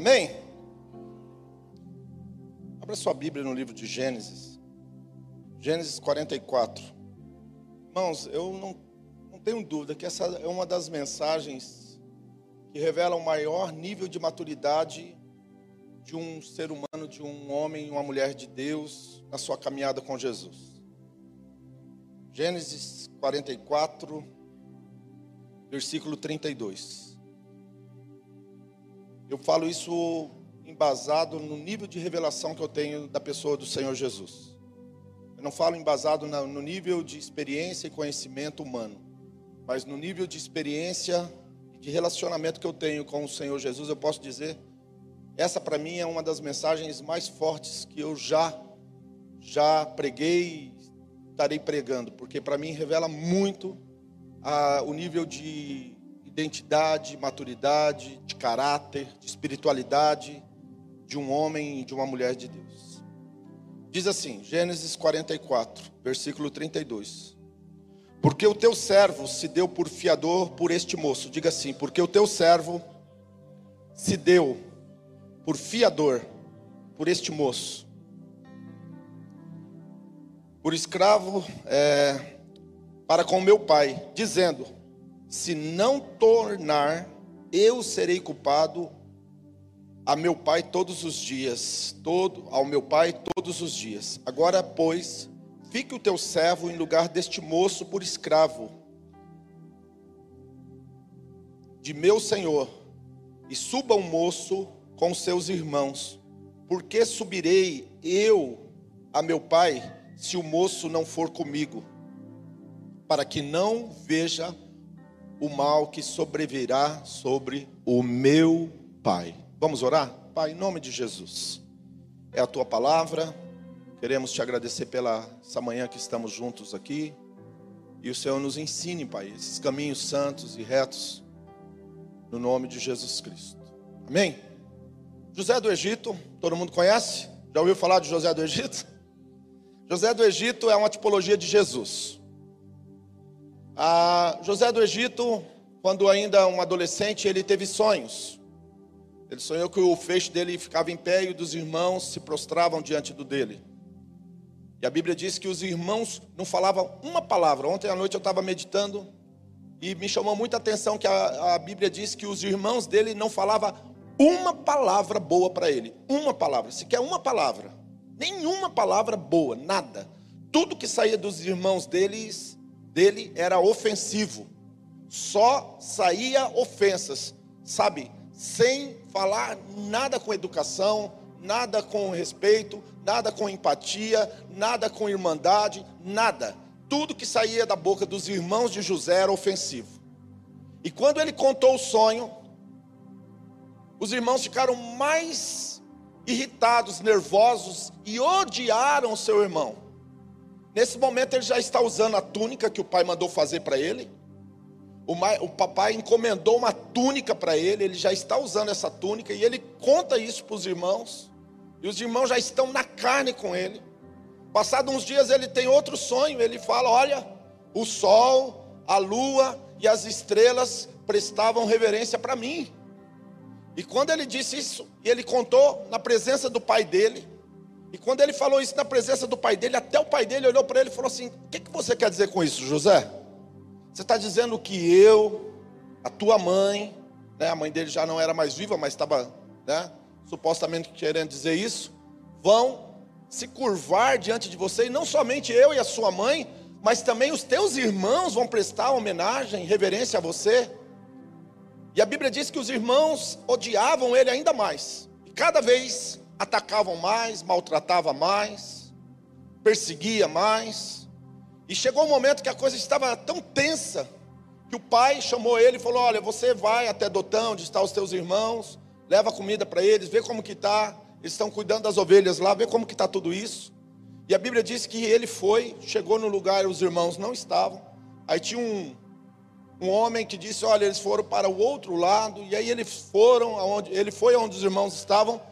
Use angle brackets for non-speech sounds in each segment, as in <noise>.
Amém? Abra sua Bíblia no livro de Gênesis. Gênesis 44. Irmãos, eu não, não tenho dúvida que essa é uma das mensagens que revela o maior nível de maturidade de um ser humano, de um homem uma mulher de Deus na sua caminhada com Jesus. Gênesis 44, versículo 32. Eu falo isso embasado no nível de revelação que eu tenho da pessoa do Senhor Jesus. Eu não falo embasado no nível de experiência e conhecimento humano, mas no nível de experiência e de relacionamento que eu tenho com o Senhor Jesus, eu posso dizer, essa para mim é uma das mensagens mais fortes que eu já já preguei estarei pregando, porque para mim revela muito a, o nível de identidade, maturidade, de caráter, de espiritualidade de um homem e de uma mulher de Deus. Diz assim, Gênesis 44, versículo 32. Porque o teu servo se deu por fiador por este moço. Diga assim, porque o teu servo se deu por fiador por este moço. Por escravo é, para com meu pai, dizendo: Se não tornar, eu serei culpado a meu pai todos os dias, todo ao meu pai todos os dias. Agora, pois, fique o teu servo em lugar deste moço por escravo de meu senhor, e suba o moço com seus irmãos. Porque subirei eu a meu pai se o moço não for comigo? Para que não veja o mal que sobrevirá sobre o meu pai. Vamos orar? Pai, em nome de Jesus. É a tua palavra. Queremos te agradecer pela essa manhã que estamos juntos aqui. E o Senhor nos ensine, Pai, esses caminhos santos e retos no nome de Jesus Cristo. Amém. José do Egito, todo mundo conhece? Já ouviu falar de José do Egito? <laughs> José do Egito é uma tipologia de Jesus. José do Egito, quando ainda um adolescente, ele teve sonhos. Ele sonhou que o feixe dele ficava em pé e dos irmãos se prostravam diante do dele. E a Bíblia diz que os irmãos não falavam uma palavra. Ontem à noite eu estava meditando e me chamou muita atenção que a, a Bíblia diz que os irmãos dele não falavam uma palavra boa para ele. Uma palavra, sequer uma palavra. Nenhuma palavra boa, nada. Tudo que saía dos irmãos deles, dele era ofensivo. Só saía ofensas, sabe? Sem falar nada com educação, nada com respeito, nada com empatia, nada com irmandade, nada. Tudo que saía da boca dos irmãos de José era ofensivo. E quando ele contou o sonho, os irmãos ficaram mais irritados, nervosos e odiaram o seu irmão. Nesse momento ele já está usando a túnica que o pai mandou fazer para ele o, o papai encomendou uma túnica para ele, ele já está usando essa túnica e ele conta isso para os irmãos. E os irmãos já estão na carne com ele. Passados uns dias ele tem outro sonho, ele fala: Olha, o sol, a lua e as estrelas prestavam reverência para mim. E quando ele disse isso, e ele contou na presença do pai dele, e quando ele falou isso na presença do pai dele, até o pai dele olhou para ele e falou assim: O que, que você quer dizer com isso, José? Você está dizendo que eu, a tua mãe, né, a mãe dele já não era mais viva, mas estava né, supostamente querendo dizer isso, vão se curvar diante de você, e não somente eu e a sua mãe, mas também os teus irmãos vão prestar homenagem, reverência a você. E a Bíblia diz que os irmãos odiavam ele ainda mais, e cada vez atacavam mais, maltratavam mais, perseguia mais. E chegou um momento que a coisa estava tão tensa que o pai chamou ele e falou: Olha, você vai até Dotão, onde estão os teus irmãos, leva comida para eles, vê como que está. Eles estão cuidando das ovelhas lá, vê como que está tudo isso. E a Bíblia diz que ele foi, chegou no lugar, os irmãos não estavam. Aí tinha um, um homem que disse: Olha, eles foram para o outro lado. E aí eles foram aonde ele foi aonde os irmãos estavam.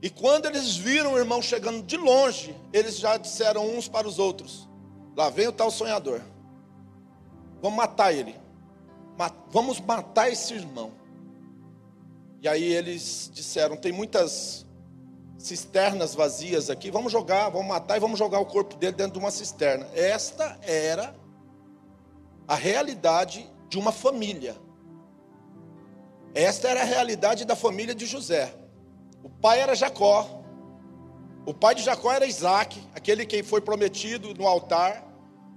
E quando eles viram o irmão chegando de longe, eles já disseram uns para os outros: Lá vem o tal sonhador. Vamos matar ele. Vamos matar esse irmão. E aí eles disseram: tem muitas cisternas vazias aqui, vamos jogar, vamos matar e vamos jogar o corpo dele dentro de uma cisterna. Esta era a realidade de uma família. Esta era a realidade da família de José. O pai era Jacó. O pai de Jacó era Isaac, aquele que foi prometido no altar.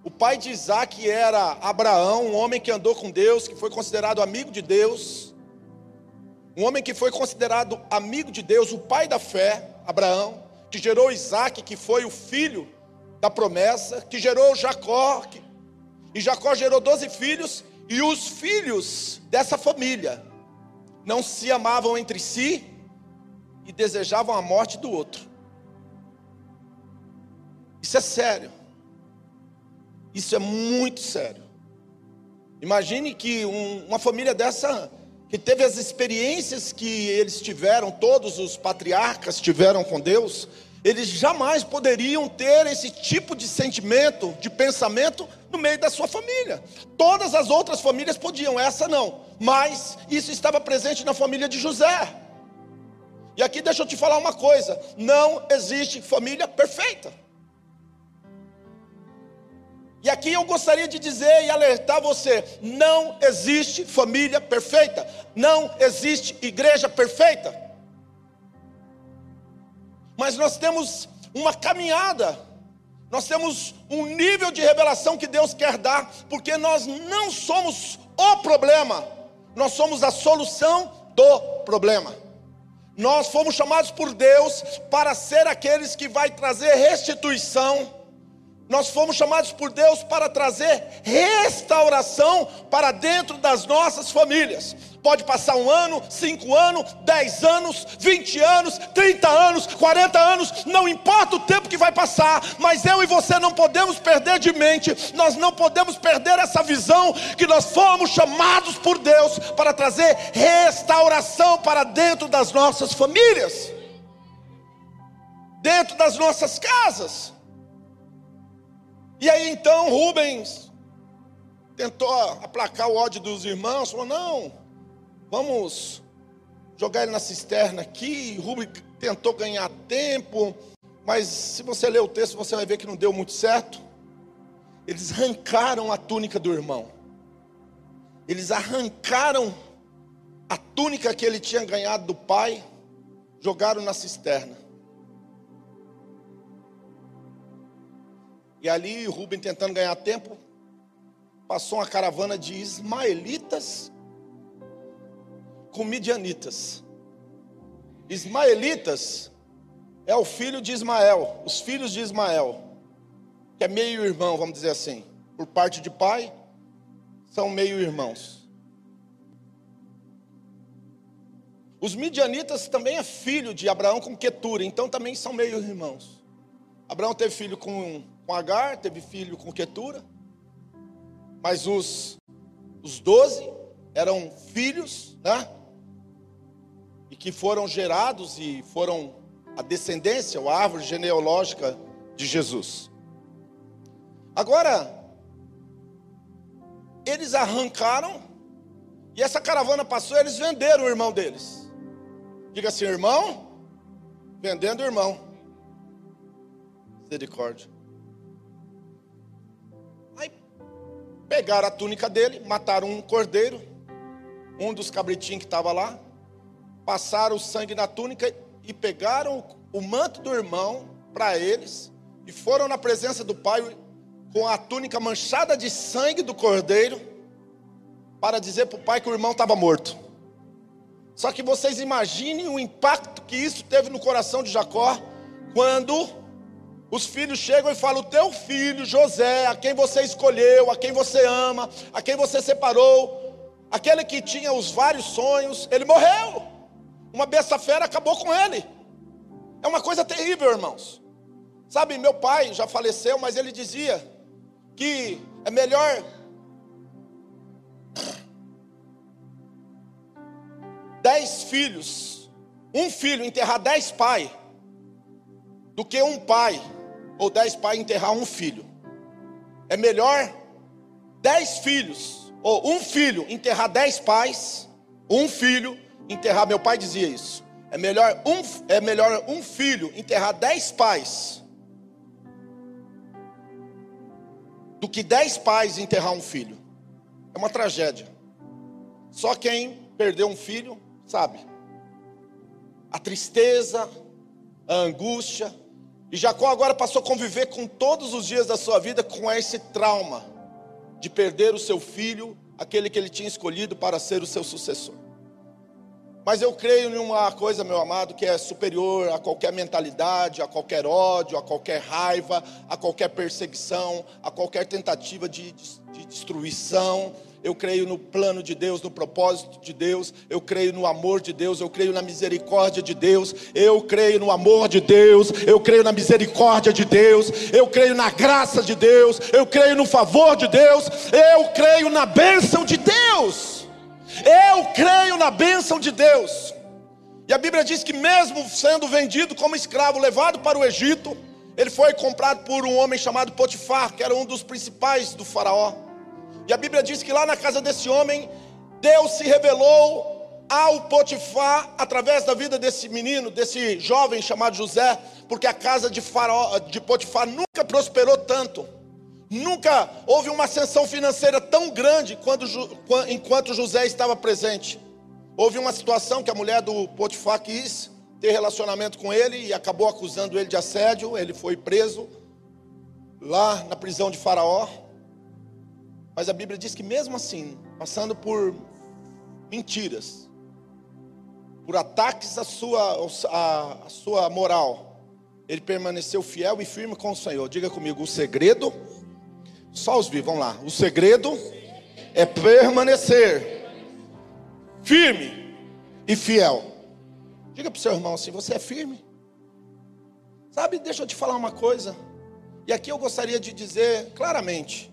O pai de Isaac era Abraão, um homem que andou com Deus, que foi considerado amigo de Deus. Um homem que foi considerado amigo de Deus, o pai da fé, Abraão, que gerou Isaac, que foi o filho da promessa, que gerou Jacó, que... e Jacó gerou doze filhos, e os filhos dessa família não se amavam entre si e desejavam a morte do outro. Isso é sério. Isso é muito sério. Imagine que um, uma família dessa, que teve as experiências que eles tiveram, todos os patriarcas tiveram com Deus, eles jamais poderiam ter esse tipo de sentimento, de pensamento no meio da sua família. Todas as outras famílias podiam, essa não. Mas isso estava presente na família de José. E aqui deixa eu te falar uma coisa: não existe família perfeita. E aqui eu gostaria de dizer e alertar você: não existe família perfeita, não existe igreja perfeita. Mas nós temos uma caminhada, nós temos um nível de revelação que Deus quer dar, porque nós não somos o problema, nós somos a solução do problema. Nós fomos chamados por Deus para ser aqueles que vai trazer restituição nós fomos chamados por Deus para trazer restauração para dentro das nossas famílias. Pode passar um ano, cinco anos, dez anos, vinte anos, trinta anos, quarenta anos, não importa o tempo que vai passar, mas eu e você não podemos perder de mente, nós não podemos perder essa visão que nós fomos chamados por Deus para trazer restauração para dentro das nossas famílias, dentro das nossas casas. E aí então Rubens tentou aplacar o ódio dos irmãos, falou: não, vamos jogar ele na cisterna aqui. Rubens tentou ganhar tempo, mas se você ler o texto, você vai ver que não deu muito certo. Eles arrancaram a túnica do irmão, eles arrancaram a túnica que ele tinha ganhado do pai, jogaram na cisterna. E ali Rubem tentando ganhar tempo, passou uma caravana de ismaelitas com midianitas. Ismaelitas é o filho de Ismael, os filhos de Ismael, que é meio irmão, vamos dizer assim, por parte de pai, são meio irmãos. Os midianitas também é filho de Abraão com Quetura, então também são meio irmãos. Abraão teve filho com com Agar, teve filho com Quetura. Mas os os doze eram filhos, né? E que foram gerados e foram a descendência, a árvore genealógica de Jesus. Agora, eles arrancaram e essa caravana passou, eles venderam o irmão deles. Diga assim, irmão, vendendo o irmão. Misericórdia. Pegaram a túnica dele, mataram um cordeiro, um dos cabritinhos que estava lá, passaram o sangue na túnica e pegaram o manto do irmão para eles e foram na presença do pai com a túnica manchada de sangue do cordeiro para dizer para o pai que o irmão estava morto. Só que vocês imaginem o impacto que isso teve no coração de Jacó quando os filhos chegam e falam: o teu filho José, a quem você escolheu, a quem você ama, a quem você separou, aquele que tinha os vários sonhos, ele morreu. Uma besta fera acabou com ele. É uma coisa terrível, irmãos. Sabe, meu pai já faleceu, mas ele dizia que é melhor dez filhos, um filho enterrar dez pais, do que um pai ou dez pais enterrar um filho. É melhor dez filhos, ou um filho enterrar dez pais, um filho enterrar, meu pai dizia isso. É melhor um, é melhor um filho enterrar dez pais do que dez pais enterrar um filho. É uma tragédia. Só quem perdeu um filho sabe. A tristeza, a angústia. E Jacó agora passou a conviver com todos os dias da sua vida com esse trauma de perder o seu filho, aquele que ele tinha escolhido para ser o seu sucessor. Mas eu creio em uma coisa, meu amado, que é superior a qualquer mentalidade, a qualquer ódio, a qualquer raiva, a qualquer perseguição, a qualquer tentativa de, de, de destruição eu creio no plano de Deus, no propósito de Deus, eu creio no amor de Deus, eu creio na misericórdia de Deus, eu creio no amor de Deus, eu creio na misericórdia de Deus, eu creio na graça de Deus, eu creio no favor de Deus, eu creio na bênção de Deus, eu creio na bênção de Deus. E a Bíblia diz que, mesmo sendo vendido como escravo, levado para o Egito, ele foi comprado por um homem chamado Potifar, que era um dos principais do Faraó. E a Bíblia diz que lá na casa desse homem, Deus se revelou ao Potifar através da vida desse menino, desse jovem chamado José, porque a casa de, Faraó, de Potifar nunca prosperou tanto. Nunca houve uma ascensão financeira tão grande quando, enquanto José estava presente. Houve uma situação que a mulher do Potifar quis ter relacionamento com ele e acabou acusando ele de assédio. Ele foi preso lá na prisão de Faraó. Mas a Bíblia diz que mesmo assim, passando por mentiras, por ataques à sua, à, à sua moral, ele permaneceu fiel e firme com o Senhor. Diga comigo, o segredo, só os vivos, vamos lá. O segredo é permanecer firme e fiel. Diga para o seu irmão assim: você é firme? Sabe, deixa eu te falar uma coisa. E aqui eu gostaria de dizer claramente: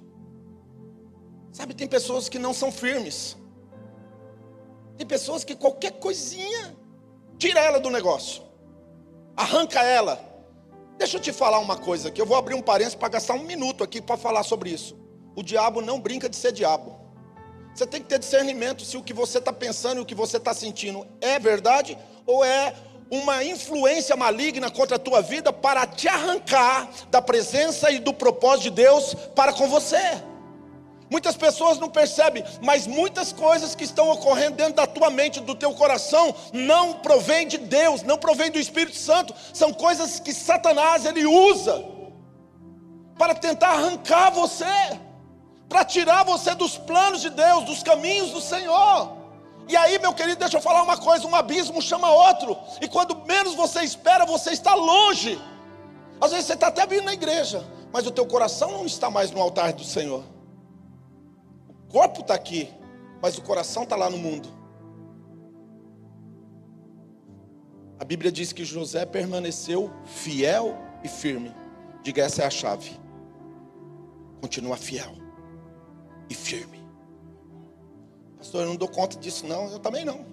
Sabe, tem pessoas que não são firmes. Tem pessoas que qualquer coisinha tira ela do negócio. Arranca ela. Deixa eu te falar uma coisa aqui. Eu vou abrir um parênteses para gastar um minuto aqui para falar sobre isso. O diabo não brinca de ser diabo. Você tem que ter discernimento se o que você está pensando e o que você está sentindo é verdade ou é uma influência maligna contra a tua vida para te arrancar da presença e do propósito de Deus para com você. Muitas pessoas não percebem, mas muitas coisas que estão ocorrendo dentro da tua mente, do teu coração, não provém de Deus, não provém do Espírito Santo, são coisas que Satanás ele usa para tentar arrancar você, para tirar você dos planos de Deus, dos caminhos do Senhor. E aí, meu querido, deixa eu falar uma coisa: um abismo chama outro, e quando menos você espera, você está longe. Às vezes você está até vindo na igreja, mas o teu coração não está mais no altar do Senhor corpo está aqui, mas o coração está lá no mundo. A Bíblia diz que José permaneceu fiel e firme. Diga, essa é a chave. Continua fiel e firme. Pastor, eu não dou conta disso, não. Eu também não.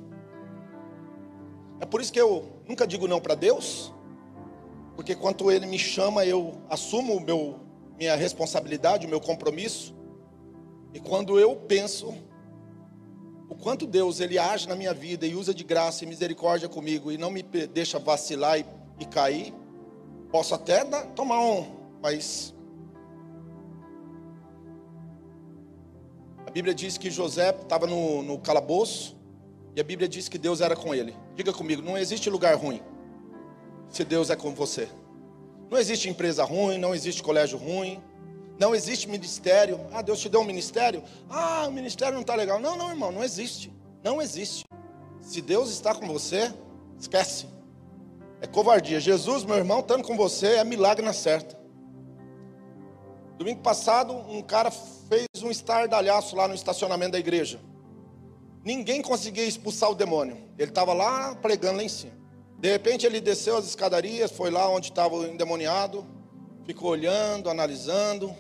É por isso que eu nunca digo não para Deus, porque quando Ele me chama, eu assumo meu, minha responsabilidade, o meu compromisso. E quando eu penso o quanto Deus ele age na minha vida e usa de graça e misericórdia comigo e não me deixa vacilar e, e cair, posso até dar, tomar um, mas a Bíblia diz que José estava no, no calabouço e a Bíblia diz que Deus era com ele. Diga comigo, não existe lugar ruim se Deus é com você. Não existe empresa ruim, não existe colégio ruim, não existe ministério. Ah, Deus te deu um ministério? Ah, o ministério não está legal. Não, não, irmão, não existe. Não existe. Se Deus está com você, esquece. É covardia. Jesus, meu irmão, estando com você, é milagre na certa. Domingo passado, um cara fez um estardalhaço lá no estacionamento da igreja. Ninguém conseguia expulsar o demônio. Ele estava lá pregando lá em cima. De repente ele desceu as escadarias, foi lá onde estava o endemoniado, ficou olhando, analisando.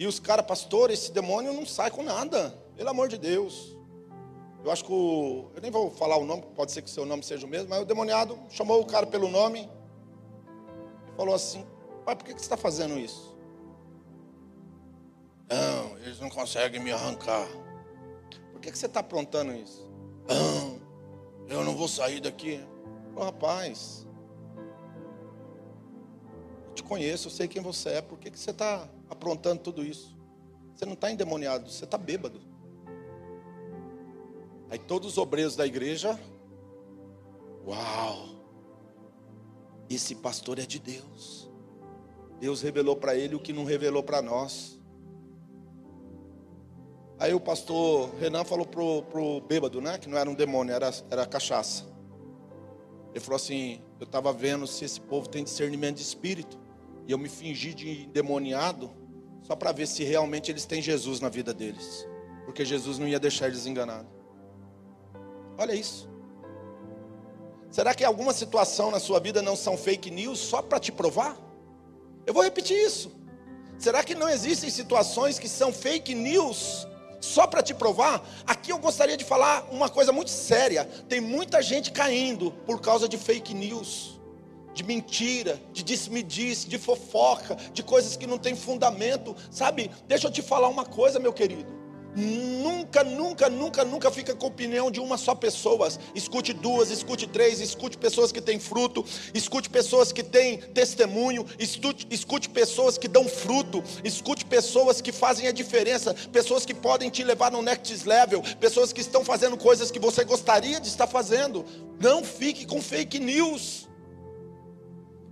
E os caras, pastor, esse demônio não sai com nada, pelo amor de Deus. Eu acho que o. Eu nem vou falar o nome, pode ser que o seu nome seja o mesmo, mas o demoniado chamou o cara pelo nome e falou assim: Pai, por que, que você está fazendo isso? Não, eles não conseguem me arrancar. Por que, que você está aprontando isso? Não, Eu não vou sair daqui. Rapaz, eu te conheço, eu sei quem você é. Por que, que você está aprontando tudo isso? Você não está endemoniado, você está bêbado. Aí todos os obreiros da igreja, uau, esse pastor é de Deus. Deus revelou para ele o que não revelou para nós. Aí o pastor Renan falou pro, pro bêbado, né? Que não era um demônio, era, era cachaça. Ele falou assim: Eu estava vendo se esse povo tem discernimento de espírito. E eu me fingi de endemoniado só para ver se realmente eles têm Jesus na vida deles. Porque Jesus não ia deixar eles enganados. Olha isso. Será que alguma situação na sua vida não são fake news só para te provar? Eu vou repetir isso. Será que não existem situações que são fake news só para te provar? Aqui eu gostaria de falar uma coisa muito séria. Tem muita gente caindo por causa de fake news, de mentira, de disse-me-disse, de fofoca, de coisas que não têm fundamento. Sabe? Deixa eu te falar uma coisa, meu querido. Nunca, nunca, nunca, nunca fica com a opinião de uma só pessoa. Escute duas, escute três, escute pessoas que têm fruto, escute pessoas que têm testemunho, escute, escute pessoas que dão fruto, escute pessoas que fazem a diferença, pessoas que podem te levar no next level, pessoas que estão fazendo coisas que você gostaria de estar fazendo. Não fique com fake news.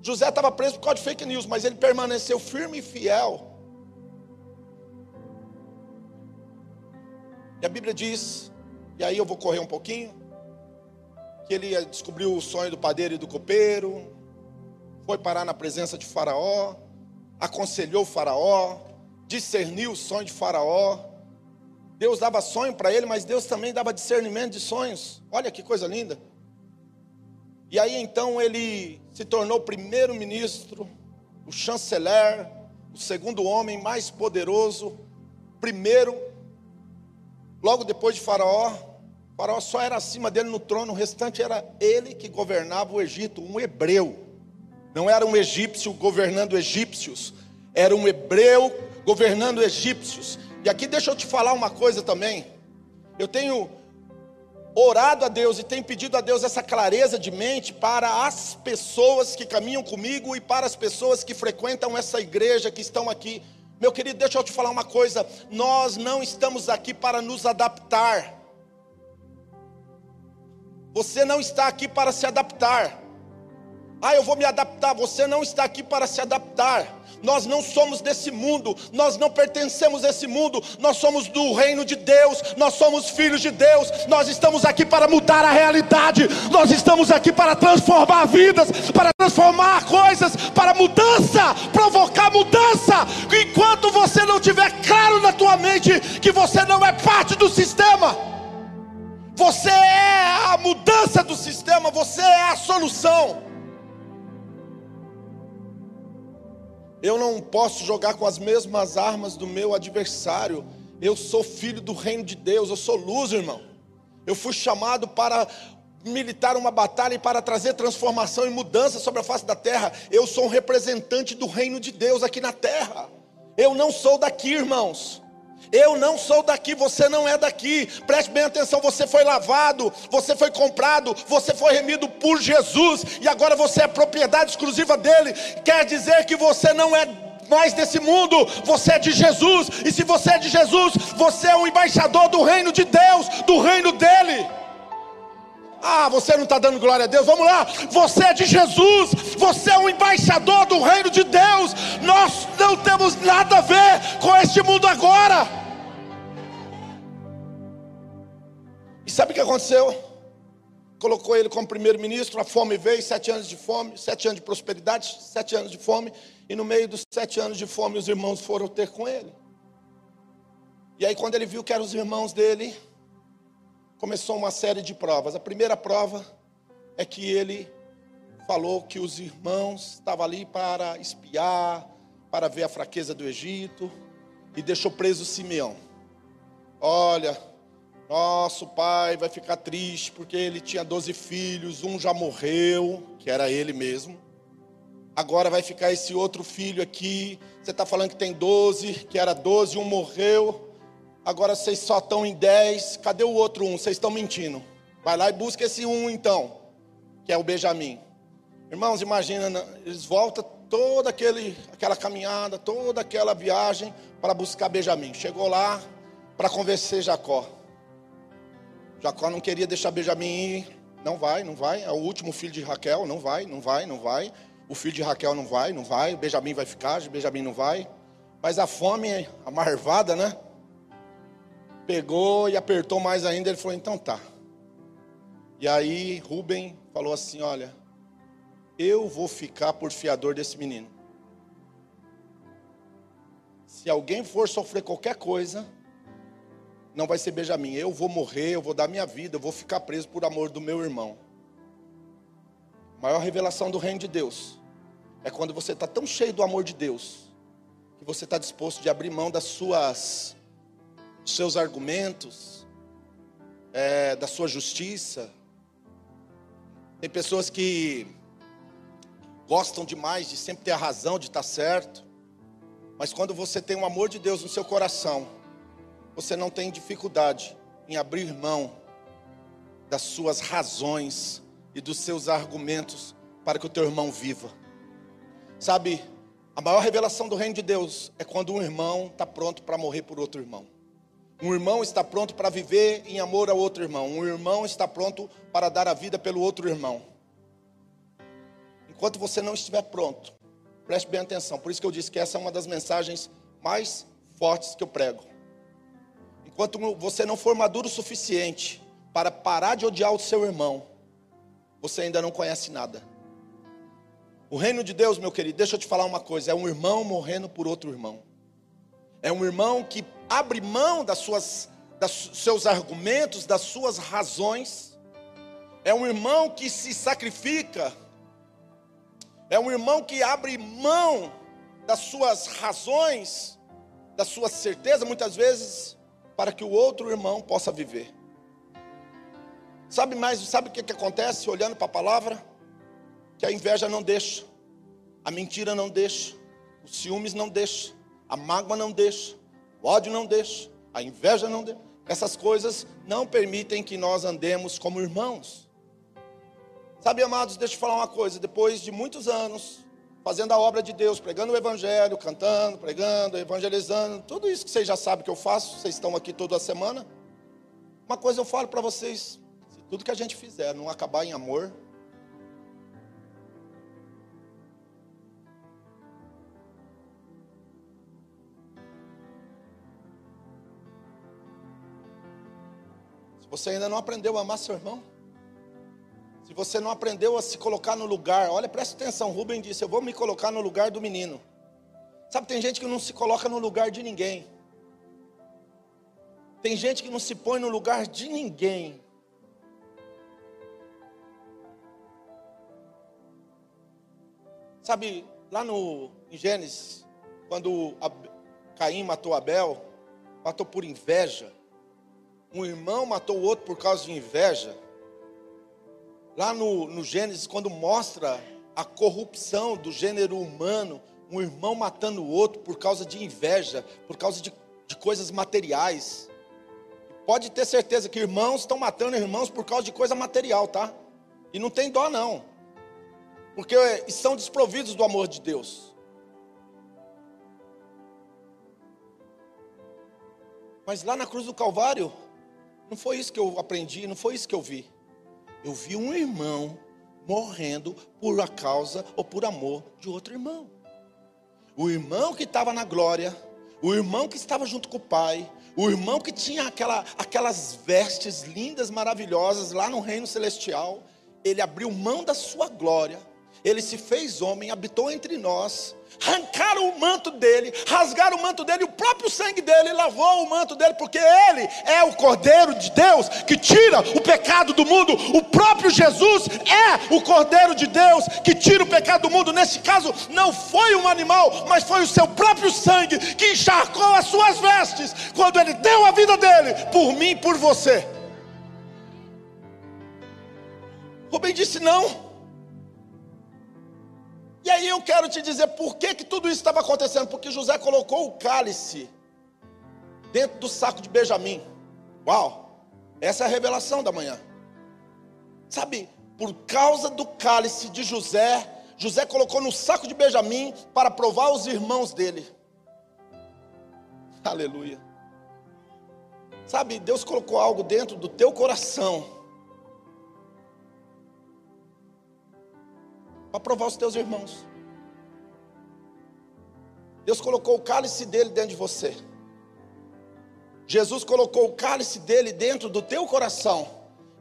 José estava preso por causa de fake news, mas ele permaneceu firme e fiel E a Bíblia diz, e aí eu vou correr um pouquinho, que ele descobriu o sonho do padeiro e do copeiro, foi parar na presença de Faraó, aconselhou Faraó, discerniu o sonho de Faraó. Deus dava sonho para ele, mas Deus também dava discernimento de sonhos. Olha que coisa linda. E aí então ele se tornou primeiro-ministro, o chanceler, o segundo homem mais poderoso, primeiro Logo depois de Faraó, Faraó só era acima dele no trono, o restante era ele que governava o Egito, um hebreu. Não era um egípcio governando egípcios, era um hebreu governando egípcios. E aqui deixa eu te falar uma coisa também. Eu tenho orado a Deus e tenho pedido a Deus essa clareza de mente para as pessoas que caminham comigo e para as pessoas que frequentam essa igreja que estão aqui meu querido, deixa eu te falar uma coisa: nós não estamos aqui para nos adaptar. Você não está aqui para se adaptar. Ah, eu vou me adaptar. Você não está aqui para se adaptar. Nós não somos desse mundo, nós não pertencemos a esse mundo, nós somos do reino de Deus, nós somos filhos de Deus, nós estamos aqui para mudar a realidade, nós estamos aqui para transformar vidas, para transformar coisas, para mudança, provocar mudança. Enquanto você não tiver claro na tua mente que você não é parte do sistema, você é a mudança do sistema, você é a solução. Eu não posso jogar com as mesmas armas do meu adversário. Eu sou filho do reino de Deus, eu sou luz, irmão. Eu fui chamado para militar uma batalha e para trazer transformação e mudança sobre a face da terra. Eu sou um representante do reino de Deus aqui na terra. Eu não sou daqui, irmãos. Eu não sou daqui, você não é daqui. Preste bem atenção: você foi lavado, você foi comprado, você foi remido por Jesus e agora você é propriedade exclusiva dele. Quer dizer que você não é mais desse mundo, você é de Jesus, e se você é de Jesus, você é um embaixador do reino de Deus, do reino dele. Ah, você não está dando glória a Deus? Vamos lá. Você é de Jesus. Você é um embaixador do reino de Deus. Nós não temos nada a ver com este mundo agora. E sabe o que aconteceu? Colocou ele como primeiro-ministro. A fome veio, sete anos de fome, sete anos de prosperidade, sete anos de fome. E no meio dos sete anos de fome, os irmãos foram ter com ele. E aí, quando ele viu que eram os irmãos dele, começou uma série de provas. A primeira prova é que ele falou que os irmãos estavam ali para espiar, para ver a fraqueza do Egito, e deixou preso Simeão. Olha, nosso pai vai ficar triste porque ele tinha 12 filhos, um já morreu, que era ele mesmo. Agora vai ficar esse outro filho aqui. Você está falando que tem 12, que era 12, um morreu agora vocês só estão em 10, cadê o outro um? Vocês estão mentindo. Vai lá e busca esse um então, que é o Benjamim. Irmãos, imagina, né? eles voltam toda aquele, aquela caminhada, toda aquela viagem para buscar Benjamim. Chegou lá para convencer Jacó. Jacó não queria deixar Benjamim ir. Não vai, não vai. É o último filho de Raquel. Não vai, não vai, não vai. O filho de Raquel não vai, não vai. Benjamim vai ficar, Benjamim não vai. Mas a fome, a marvada, né? Pegou e apertou mais ainda. Ele falou: então tá. E aí Rubem falou assim: olha, eu vou ficar por fiador desse menino. Se alguém for sofrer qualquer coisa, não vai ser Benjamim. Eu vou morrer, eu vou dar minha vida, eu vou ficar preso por amor do meu irmão. A maior revelação do reino de Deus é quando você está tão cheio do amor de Deus que você está disposto de abrir mão das suas, dos seus argumentos, é, da sua justiça. Tem pessoas que gostam demais de sempre ter a razão, de estar certo. Mas quando você tem o amor de Deus no seu coração, você não tem dificuldade em abrir mão das suas razões e dos seus argumentos para que o teu irmão viva. Sabe, a maior revelação do reino de Deus é quando um irmão está pronto para morrer por outro irmão. Um irmão está pronto para viver em amor ao outro irmão. Um irmão está pronto para dar a vida pelo outro irmão. Enquanto você não estiver pronto, preste bem atenção. Por isso que eu disse que essa é uma das mensagens mais fortes que eu prego. Enquanto você não for maduro o suficiente para parar de odiar o seu irmão, você ainda não conhece nada. O reino de Deus, meu querido, deixa eu te falar uma coisa: é um irmão morrendo por outro irmão. É um irmão que abre mão das suas, dos seus argumentos, das suas razões. É um irmão que se sacrifica é um irmão que abre mão das suas razões, da sua certeza, muitas vezes, para que o outro irmão possa viver. Sabe mais, sabe o que, que acontece olhando para a palavra? Que a inveja não deixa, a mentira não deixa, os ciúmes não deixa, a mágoa não deixa, o ódio não deixa, a inveja não deixa. Essas coisas não permitem que nós andemos como irmãos. Sabe, amados, deixa eu falar uma coisa. Depois de muitos anos fazendo a obra de Deus, pregando o Evangelho, cantando, pregando, evangelizando, tudo isso que vocês já sabem que eu faço, vocês estão aqui toda semana. Uma coisa eu falo para vocês: se tudo que a gente fizer não acabar em amor, você ainda não aprendeu a amar seu irmão, se você não aprendeu a se colocar no lugar, olha, presta atenção, Rubem disse: Eu vou me colocar no lugar do menino. Sabe, tem gente que não se coloca no lugar de ninguém. Tem gente que não se põe no lugar de ninguém. Sabe, lá no em Gênesis, quando Caim matou Abel, matou por inveja. Um irmão matou o outro por causa de inveja. Lá no, no Gênesis, quando mostra a corrupção do gênero humano, um irmão matando o outro por causa de inveja, por causa de, de coisas materiais. Pode ter certeza que irmãos estão matando irmãos por causa de coisa material, tá? E não tem dó, não. Porque estão desprovidos do amor de Deus. Mas lá na cruz do Calvário, não foi isso que eu aprendi, não foi isso que eu vi. Eu vi um irmão morrendo por a causa ou por amor de outro irmão. O irmão que estava na glória, o irmão que estava junto com o pai, o irmão que tinha aquela, aquelas vestes lindas, maravilhosas lá no reino celestial, ele abriu mão da sua glória, ele se fez homem, habitou entre nós, arrancaram o manto dele, rasgaram o manto dele, o próprio sangue dele lavou o manto dele, porque ele é o Cordeiro de Deus que tira o pecado do mundo. O próprio Jesus é o Cordeiro de Deus que tira o pecado do mundo. Nesse caso, não foi um animal, mas foi o seu próprio sangue que encharcou as suas vestes quando ele deu a vida dele por mim e por você. Rubem disse: Não. E aí eu quero te dizer por que, que tudo isso estava acontecendo. Porque José colocou o cálice dentro do saco de Benjamim. Uau! Essa é a revelação da manhã. Sabe, por causa do cálice de José, José colocou no saco de Benjamim para provar os irmãos dele. Aleluia. Sabe, Deus colocou algo dentro do teu coração para provar os teus irmãos. Deus colocou o cálice dele dentro de você. Jesus colocou o cálice dele dentro do teu coração.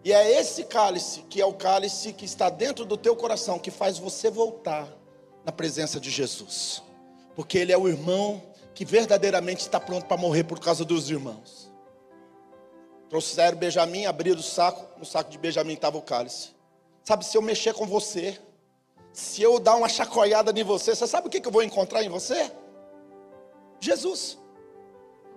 E é esse cálice, que é o cálice que está dentro do teu coração, que faz você voltar na presença de Jesus. Porque ele é o irmão que verdadeiramente está pronto para morrer por causa dos irmãos. Trouxeram Benjamim, abriram o saco, no saco de Benjamim estava o cálice. Sabe, se eu mexer com você, se eu dar uma chacoalhada em você, você sabe o que eu vou encontrar em você? Jesus.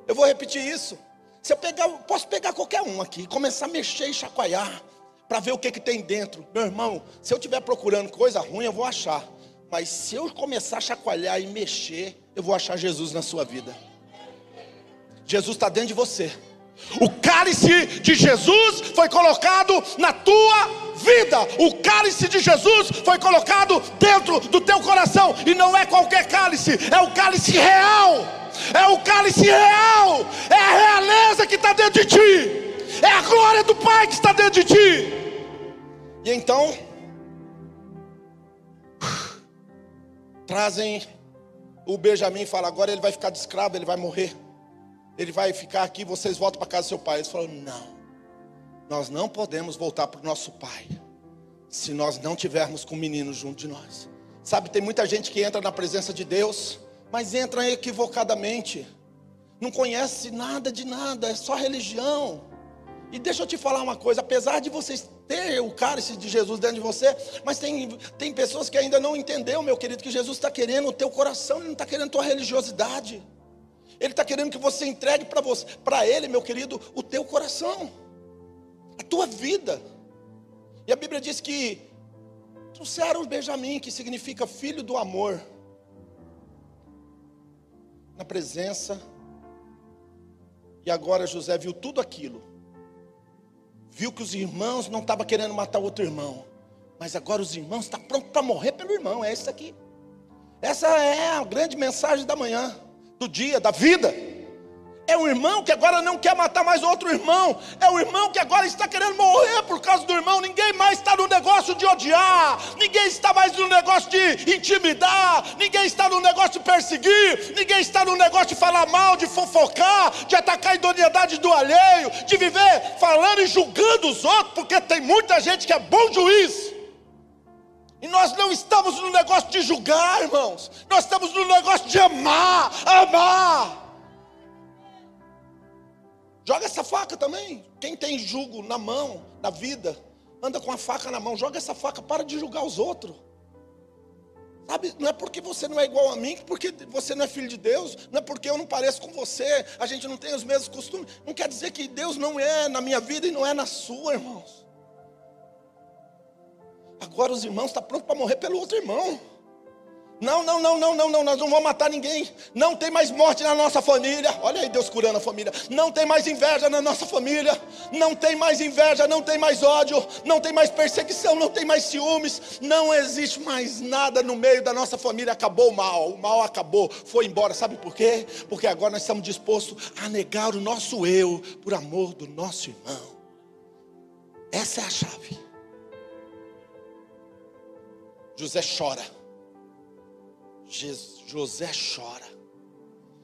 Eu vou repetir isso. Se eu pegar, posso pegar qualquer um aqui, começar a mexer e chacoalhar, para ver o que, que tem dentro. Meu irmão, se eu estiver procurando coisa ruim, eu vou achar. Mas se eu começar a chacoalhar e mexer, eu vou achar Jesus na sua vida. Jesus está dentro de você. O cálice de Jesus foi colocado na tua vida. O cálice de Jesus foi colocado dentro do teu coração. E não é qualquer cálice, é o cálice real. É o cálice real. É a realeza que está dentro de ti. É a glória do Pai que está dentro de ti. E então, <sighs> trazem o Benjamim e fala: agora ele vai ficar de escravo, ele vai morrer ele vai ficar aqui, vocês voltam para casa do seu pai. Eles falaram: não, nós não podemos voltar para o nosso pai, se nós não tivermos com o menino junto de nós. Sabe, tem muita gente que entra na presença de Deus, mas entra equivocadamente, não conhece nada de nada, é só religião. E deixa eu te falar uma coisa: apesar de vocês ter o cálice de Jesus dentro de você, mas tem, tem pessoas que ainda não entenderam, meu querido, que Jesus está querendo o teu coração, Ele não está querendo a tua religiosidade. Ele está querendo que você entregue para você, para Ele, meu querido, o teu coração, a tua vida. E a Bíblia diz que trouxeram Benjamim, que significa filho do amor, na presença. E agora José viu tudo aquilo. Viu que os irmãos não estavam querendo matar outro irmão. Mas agora os irmãos estão prontos para morrer pelo irmão. É isso aqui. Essa é a grande mensagem da manhã do dia, da vida. É um irmão que agora não quer matar mais outro irmão. É um irmão que agora está querendo morrer por causa do irmão. Ninguém mais está no negócio de odiar. Ninguém está mais no negócio de intimidar. Ninguém está no negócio de perseguir. Ninguém está no negócio de falar mal, de fofocar, de atacar a idoneidade do alheio, de viver falando e julgando os outros, porque tem muita gente que é bom juiz. E nós não estamos no negócio de julgar, irmãos. Nós estamos no negócio de amar, amar. Joga essa faca também. Quem tem jugo na mão, na vida, anda com a faca na mão. Joga essa faca, para de julgar os outros. Sabe, não é porque você não é igual a mim, porque você não é filho de Deus, não é porque eu não pareço com você, a gente não tem os mesmos costumes. Não quer dizer que Deus não é na minha vida e não é na sua, irmãos. Agora os irmãos estão prontos para morrer pelo outro irmão. Não, não, não, não, não, não, nós não vamos matar ninguém. Não tem mais morte na nossa família. Olha aí Deus curando a família. Não tem mais inveja na nossa família. Não tem mais inveja, não tem mais ódio, não tem mais perseguição, não tem mais ciúmes. Não existe mais nada no meio da nossa família. Acabou o mal. O mal acabou, foi embora. Sabe por quê? Porque agora nós estamos dispostos a negar o nosso eu por amor do nosso irmão. Essa é a chave. José chora. José chora.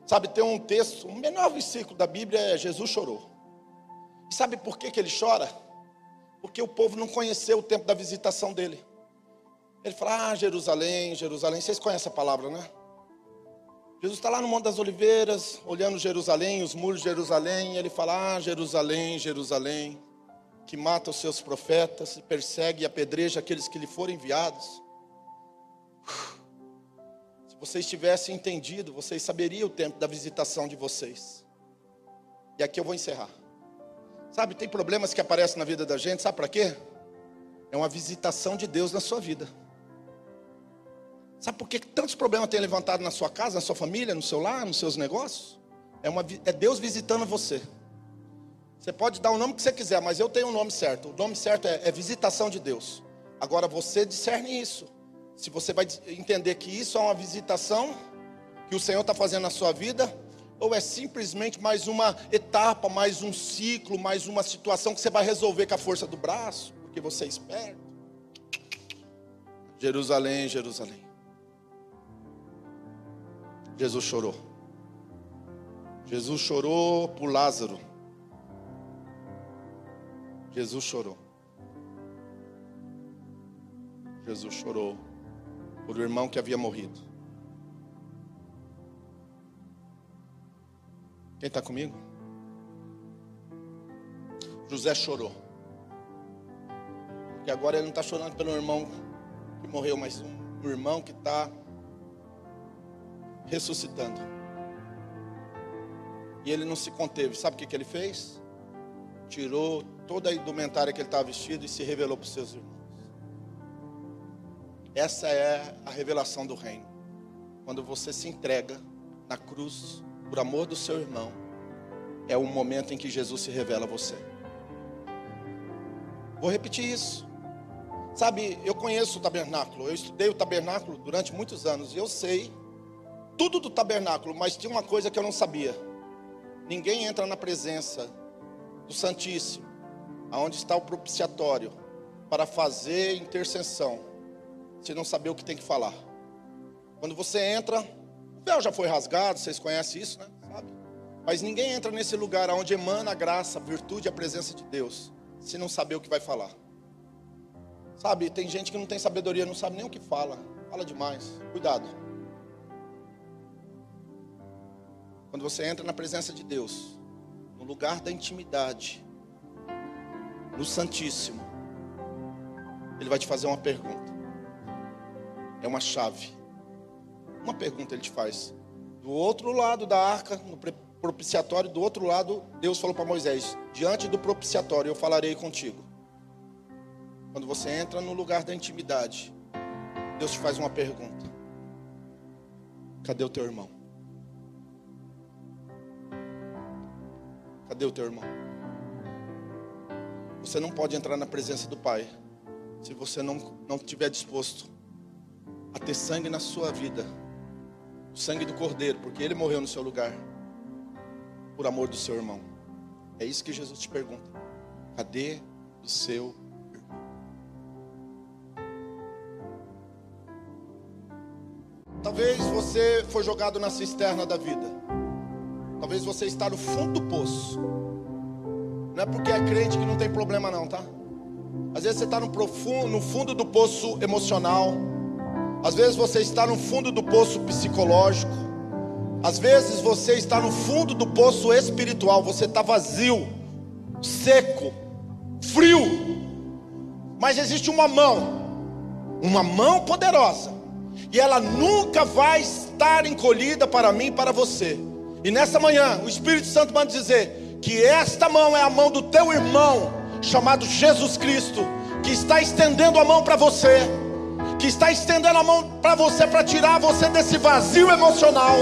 Sabe, tem um texto, o menor versículo da Bíblia é Jesus chorou. Sabe por que, que ele chora? Porque o povo não conheceu o tempo da visitação dele. Ele fala, ah, Jerusalém, Jerusalém. Vocês conhecem a palavra, né? Jesus está lá no Monte das Oliveiras, olhando Jerusalém, os muros de Jerusalém. Ele fala, ah, Jerusalém, Jerusalém, que mata os seus profetas, persegue e apedreja aqueles que lhe foram enviados. Se vocês tivessem entendido, vocês saberiam o tempo da visitação de vocês. E aqui eu vou encerrar. Sabe, tem problemas que aparecem na vida da gente, sabe para quê? É uma visitação de Deus na sua vida. Sabe por que tantos problemas tem levantado na sua casa, na sua família, no seu lar, nos seus negócios? É, uma, é Deus visitando você. Você pode dar o nome que você quiser, mas eu tenho o nome certo. O nome certo é, é visitação de Deus. Agora você discerne isso. Se você vai entender que isso é uma visitação que o Senhor está fazendo na sua vida, ou é simplesmente mais uma etapa, mais um ciclo, mais uma situação que você vai resolver com a força do braço, porque você é esperto. Jerusalém, Jerusalém. Jesus chorou. Jesus chorou por Lázaro. Jesus chorou. Jesus chorou por o irmão que havia morrido. Quem está comigo? José chorou. Porque agora ele não está chorando pelo irmão que morreu, mas um irmão que está ressuscitando. E ele não se conteve. Sabe o que, que ele fez? Tirou toda a indumentária que ele estava vestido e se revelou para os seus irmãos. Essa é a revelação do reino. Quando você se entrega na cruz por amor do seu irmão, é o momento em que Jesus se revela a você. Vou repetir isso. Sabe, eu conheço o tabernáculo, eu estudei o tabernáculo durante muitos anos e eu sei tudo do tabernáculo, mas tinha uma coisa que eu não sabia. Ninguém entra na presença do Santíssimo, aonde está o propiciatório, para fazer intercessão, se não saber o que tem que falar. Quando você entra, o véu já foi rasgado, vocês conhecem isso, né? Sabe? Mas ninguém entra nesse lugar onde emana a graça, a virtude e a presença de Deus, se não saber o que vai falar. Sabe, tem gente que não tem sabedoria, não sabe nem o que fala, fala demais. Cuidado. Quando você entra na presença de Deus, no lugar da intimidade, no Santíssimo, Ele vai te fazer uma pergunta. É uma chave. Uma pergunta Ele te faz. Do outro lado da arca, no propiciatório, do outro lado, Deus falou para Moisés: Diante do propiciatório eu falarei contigo. Quando você entra no lugar da intimidade, Deus te faz uma pergunta: Cadê o teu irmão? Cadê o teu irmão? Você não pode entrar na presença do Pai se você não, não estiver disposto a ter sangue na sua vida o sangue do Cordeiro, porque ele morreu no seu lugar por amor do seu irmão. É isso que Jesus te pergunta: cadê o seu irmão? Talvez você foi jogado na cisterna da vida. Talvez você está no fundo do poço. Não é porque é crente que não tem problema não, tá? Às vezes você está no, profundo, no fundo do poço emocional. Às vezes você está no fundo do poço psicológico. Às vezes você está no fundo do poço espiritual. Você está vazio, seco, frio. Mas existe uma mão, uma mão poderosa. E ela nunca vai estar encolhida para mim e para você. E nessa manhã, o Espírito Santo manda dizer que esta mão é a mão do teu irmão, chamado Jesus Cristo, que está estendendo a mão para você, que está estendendo a mão para você para tirar você desse vazio emocional,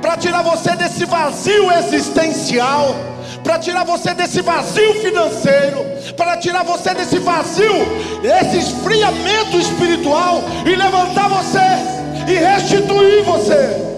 para tirar você desse vazio existencial, para tirar você desse vazio financeiro, para tirar você desse vazio, esse esfriamento espiritual e levantar você e restituir você.